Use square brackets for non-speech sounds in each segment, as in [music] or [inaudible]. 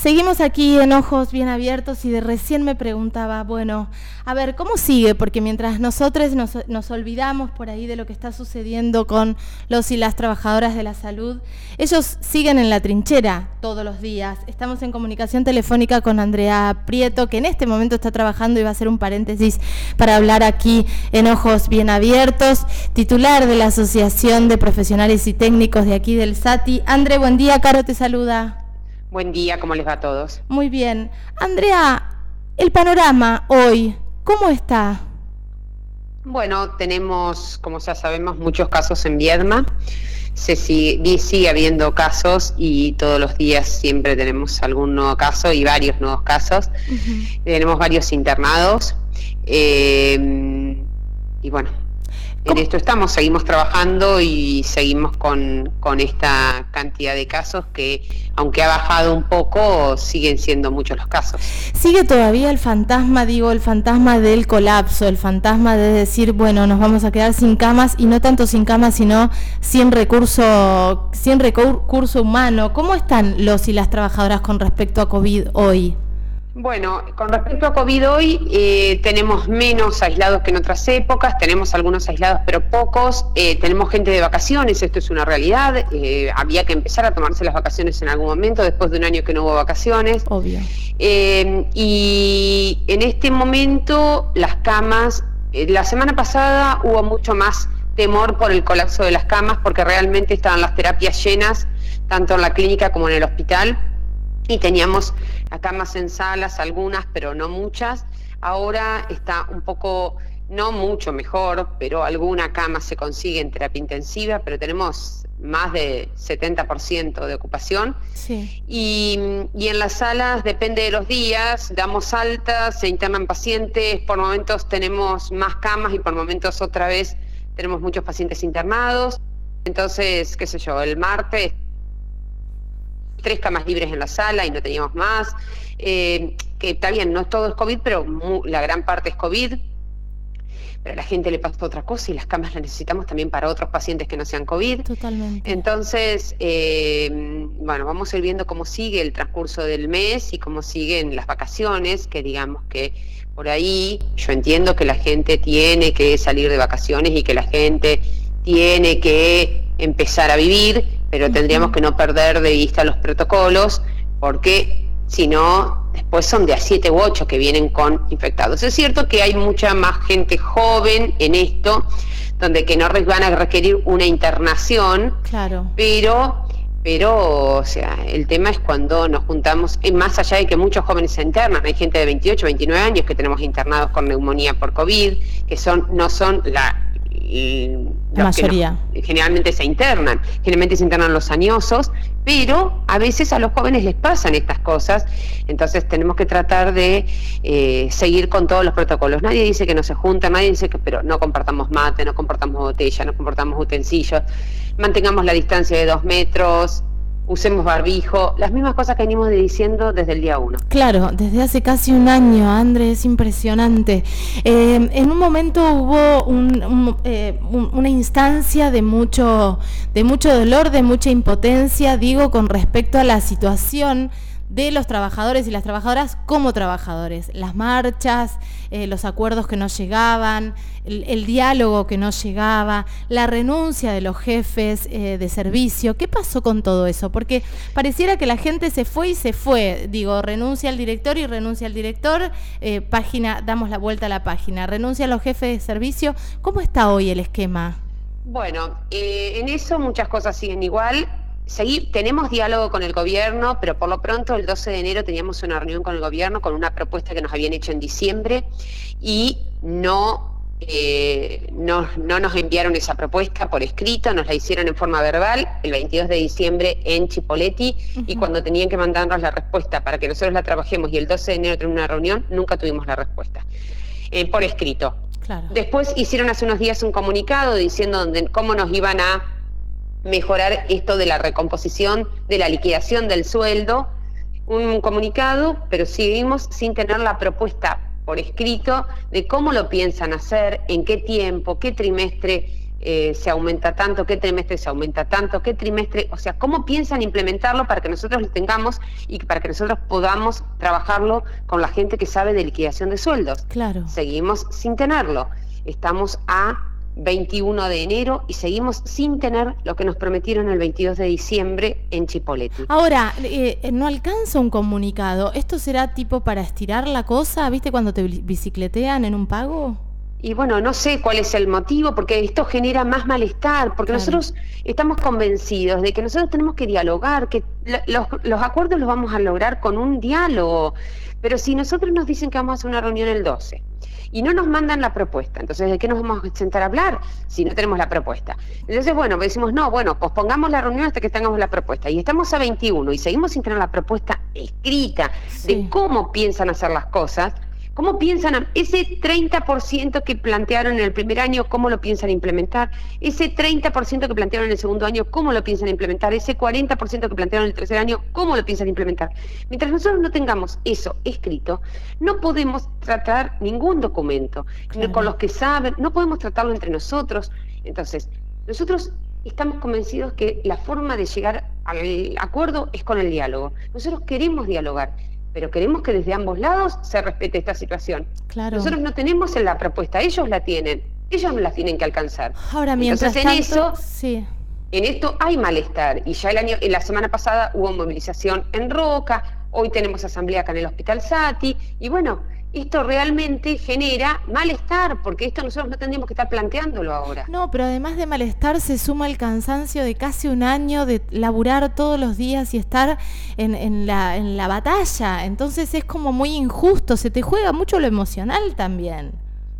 Seguimos aquí en ojos bien abiertos y de recién me preguntaba, bueno, a ver, ¿cómo sigue? Porque mientras nosotros nos, olvidamos por ahí de lo que está sucediendo con los y las trabajadoras de la salud, ellos siguen en la trinchera todos los días. Estamos en comunicación telefónica con Andrea Prieto, que en este momento está trabajando y va a hacer un paréntesis para hablar aquí en ojos bien abiertos, titular de la Asociación de Profesionales y Técnicos de aquí del SATI. André, buen día, Caro te saluda. Buen día, ¿cómo les va a todos? Muy bien. Andrea, el panorama hoy, ¿cómo está? Bueno, tenemos, como ya sabemos, muchos casos en Viedma. Se sigue, sigue, habiendo casos y todos los días siempre tenemos algún nuevo caso y varios nuevos casos. Tenemos varios internados. Eh, y bueno, en esto estamos, seguimos trabajando y seguimos con, esta cantidad de casos que, aunque ha bajado un poco, siguen siendo muchos los casos. Sigue todavía el fantasma, digo, el fantasma del colapso, el fantasma de decir, bueno, nos vamos a quedar sin camas y no tanto sin camas, sino sin recurso, sin recurso humano. ¿Cómo están los y las trabajadoras con respecto a COVID hoy? Bueno, con respecto a COVID hoy, eh, tenemos menos aislados que en otras épocas, tenemos algunos aislados pero pocos, eh, tenemos gente de vacaciones, esto es una realidad, eh, había que empezar a tomarse las vacaciones en algún momento, después de un año que no hubo vacaciones. Obvio. y en este momento las camas, la semana pasada hubo mucho más temor por el colapso de las camas porque realmente estaban las terapias llenas, tanto en la clínica como en el hospital y teníamos camas en salas, algunas, pero no muchas. Ahora está un poco, no mucho mejor, pero alguna cama se consigue en terapia intensiva, pero tenemos más de 70% de ocupación. Y, y, en las salas depende de los días, damos altas, se internan pacientes, por momentos tenemos más camas y por momentos otra vez tenemos muchos pacientes internados. Entonces, qué sé yo, el martes tres camas libres en la sala y no teníamos más. Eh, que está bien, no todo es COVID, pero la gran parte es COVID. Pero a la gente le pasa otra cosa y las camas las necesitamos también para otros pacientes que no sean COVID. Totalmente. Entonces, eh, bueno, vamos a ir viendo cómo sigue el transcurso del mes y cómo siguen las vacaciones, que digamos que por ahí yo entiendo que la gente tiene que salir de vacaciones y que la gente tiene que empezar a vivir, pero tendríamos que no perder de vista los protocolos, porque si no, después son de a 7 u 8 que vienen con infectados. Es cierto que hay mucha más gente joven en esto, donde que no van a requerir una internación, claro. pero pero o sea, el tema es cuando nos juntamos, más allá de que muchos jóvenes se internan, hay gente de 28, 29 años que tenemos internados con neumonía por COVID, que son no son la la mayoría. generalmente se internan, generalmente se internan los añosos, pero a veces a los jóvenes les pasan estas cosas, entonces tenemos que tratar de eh, seguir con todos los protocolos. Nadie dice que no se junta, nadie dice que, pero no compartamos mate, no compartamos botella, no compartamos utensilios, mantengamos la distancia de dos metros, usemos barbijo, las mismas cosas que venimos diciendo desde el día uno. Claro, desde hace casi un año, André, es impresionante. Eh, en un momento hubo eh, una instancia de mucho, de mucho dolor, de mucha impotencia, digo, con respecto a la situación de los trabajadores y las trabajadoras como trabajadores. Las marchas, eh, los acuerdos que no llegaban, el, diálogo que no llegaba, la renuncia de los jefes eh, de servicio. ¿Qué pasó con todo eso? Porque pareciera que la gente se fue y se fue. Digo, renuncia al director y renuncia al director, eh, página, damos la vuelta a la página, renuncia a los jefes de servicio. ¿Cómo está hoy el esquema? Bueno, en eso muchas cosas siguen igual tenemos diálogo con el gobierno, pero por lo pronto el 12 de enero teníamos una reunión con el gobierno con una propuesta que nos habían hecho en diciembre y no, eh, no, nos enviaron esa propuesta por escrito, nos la hicieron en forma verbal el 22 de diciembre en Chipoleti y cuando tenían que mandarnos la respuesta para que nosotros la trabajemos y el 12 de enero tener una reunión, nunca tuvimos la respuesta eh, por escrito. Después hicieron hace unos días un comunicado diciendo donde, cómo nos iban a mejorar esto de la recomposición, de la liquidación del sueldo, un comunicado, pero seguimos sin tener la propuesta por escrito de cómo lo piensan hacer, en qué tiempo, qué trimestre, eh, se aumenta tanto, qué trimestre se aumenta tanto, qué trimestre, o sea, cómo piensan implementarlo para que nosotros lo tengamos y para que nosotros podamos trabajarlo con la gente que sabe de liquidación de sueldos. Claro. Seguimos sin tenerlo. Estamos a 21 de enero y seguimos sin tener lo que nos prometieron el 22 de diciembre en Chipoleti. Ahora, eh, no alcanza un comunicado. ¿Esto será tipo para estirar la cosa? ¿Viste cuando te bicicletean en un pago? Y bueno, no sé cuál es el motivo, porque esto genera más malestar, porque nosotros estamos convencidos de que nosotros tenemos que dialogar, que los, los acuerdos los vamos a lograr con un diálogo. Pero si nosotros nos dicen que vamos a hacer una reunión el 12, y no nos mandan la propuesta. Entonces, ¿de qué nos vamos a sentar a hablar si no tenemos la propuesta? Entonces, bueno, decimos, no, bueno, pospongamos la reunión hasta que tengamos la propuesta. Y estamos a 21 y seguimos sin tener la propuesta escrita de cómo piensan hacer las cosas. ¿Cómo piensan ese 30% que plantearon en el primer año, cómo lo piensan implementar? Ese 30% que plantearon en el segundo año, ¿cómo lo piensan implementar? Ese 40% que plantearon en el tercer año, ¿cómo lo piensan implementar? Mientras nosotros no tengamos eso escrito, no podemos tratar ningún documento con los que saben, no podemos tratarlo entre nosotros. Entonces, nosotros estamos convencidos que la forma de llegar al acuerdo es con el diálogo. Nosotros queremos dialogar pero queremos que desde ambos lados se respete esta situación. Claro. Nosotros no tenemos en la propuesta, ellos la tienen, ellos no la tienen que alcanzar. Ahora, mientras en tanto, eso, sí. en esto hay malestar y ya el año, en la semana pasada hubo movilización en Roca, hoy tenemos asamblea acá en el Hospital Sati y bueno, esto realmente genera malestar, porque esto nosotros no tendríamos que estar planteándolo ahora. No, pero además de malestar se suma el cansancio de casi un año de laburar todos los días y estar en, la, en la batalla. Entonces es como muy injusto, se te juega mucho lo emocional también.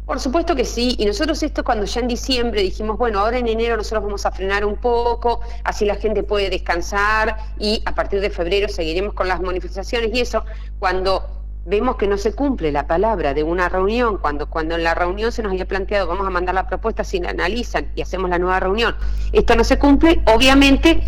Por supuesto que sí, y nosotros esto cuando ya en diciembre dijimos, bueno, ahora en enero nosotros vamos a frenar un poco, así la gente puede descansar y a partir de febrero seguiremos con las manifestaciones y eso, cuando vemos que no se cumple la palabra de una reunión, cuando, cuando en la reunión se nos había planteado vamos a mandar la propuesta, si la analizan y hacemos la nueva reunión, esto no se cumple, obviamente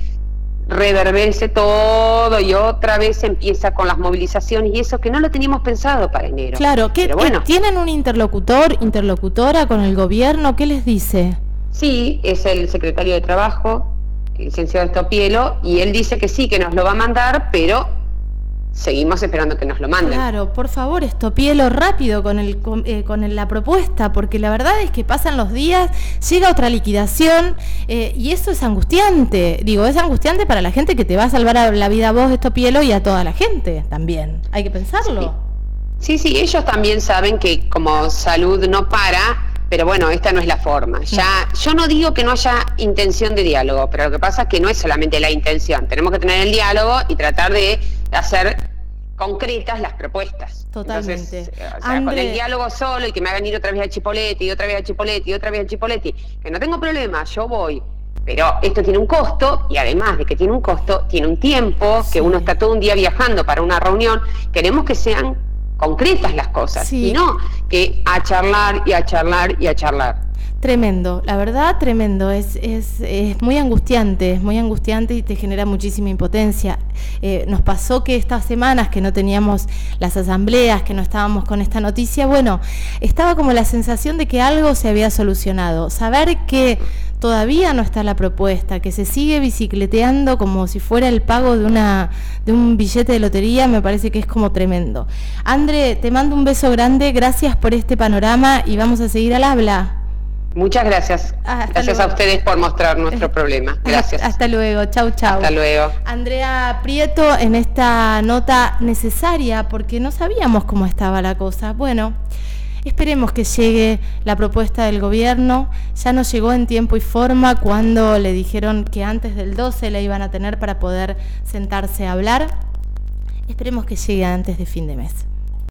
reverberse todo y otra vez empieza con las movilizaciones y eso que no lo teníamos pensado para enero. Claro, ¿qué, bueno, ¿tienen un interlocutor, interlocutora con el gobierno? ¿Qué les dice? Sí, es el secretario de Trabajo, el licenciado Estopielo, y él dice que sí, que nos lo va a mandar, pero seguimos esperando que nos lo manden. Claro, por favor, estopielo rápido con, el, con, eh, la propuesta, porque la verdad es que pasan los días, llega otra liquidación eh, y eso es angustiante. Digo, es angustiante para la gente que te va a salvar la vida a vos, estopielo, y a toda la gente también. Hay que pensarlo. Sí. sí, ellos también saben que como salud no para, pero bueno, esta no es la forma. Ya, yo no digo que no haya intención de diálogo, pero lo que pasa es que no es solamente la intención. Tenemos que tener el diálogo y tratar de hacer concretas las propuestas. Totalmente. Eh, o sea, con el diálogo solo y que me hagan ir otra vez a Chipoletti y otra vez a Chipoletti y otra vez a Chipoletti, que no tengo problema, yo voy. Pero esto tiene un costo y además de que tiene un costo, tiene un tiempo, que uno está todo un día viajando para una reunión. Queremos que sean concretas las cosas y no que a charlar y a charlar y a charlar. Tremendo, la verdad, tremendo. Es, es, es, muy angustiante, es muy angustiante y te genera muchísima impotencia. Eh, nos pasó que estas semanas que no teníamos las asambleas, que no estábamos con esta noticia, bueno, estaba como la sensación de que algo se había solucionado. Saber que todavía no está la propuesta, que se sigue bicicleteando como si fuera el pago de, una, de un billete de lotería, me parece que es como tremendo. André, te mando un beso grande, gracias por este panorama y vamos a seguir al habla. Muchas gracias. Ah, gracias a ustedes por mostrar nuestro [laughs] problema. Gracias. Hasta luego. Chau, chau. Hasta luego. Andrea Prieto en esta nota necesaria porque no sabíamos cómo estaba la cosa. Bueno, esperemos que llegue la propuesta del gobierno. Ya nos llegó en tiempo y forma cuando le dijeron que antes del 12 la iban a tener para poder sentarse a hablar. Esperemos que llegue antes de fin de mes.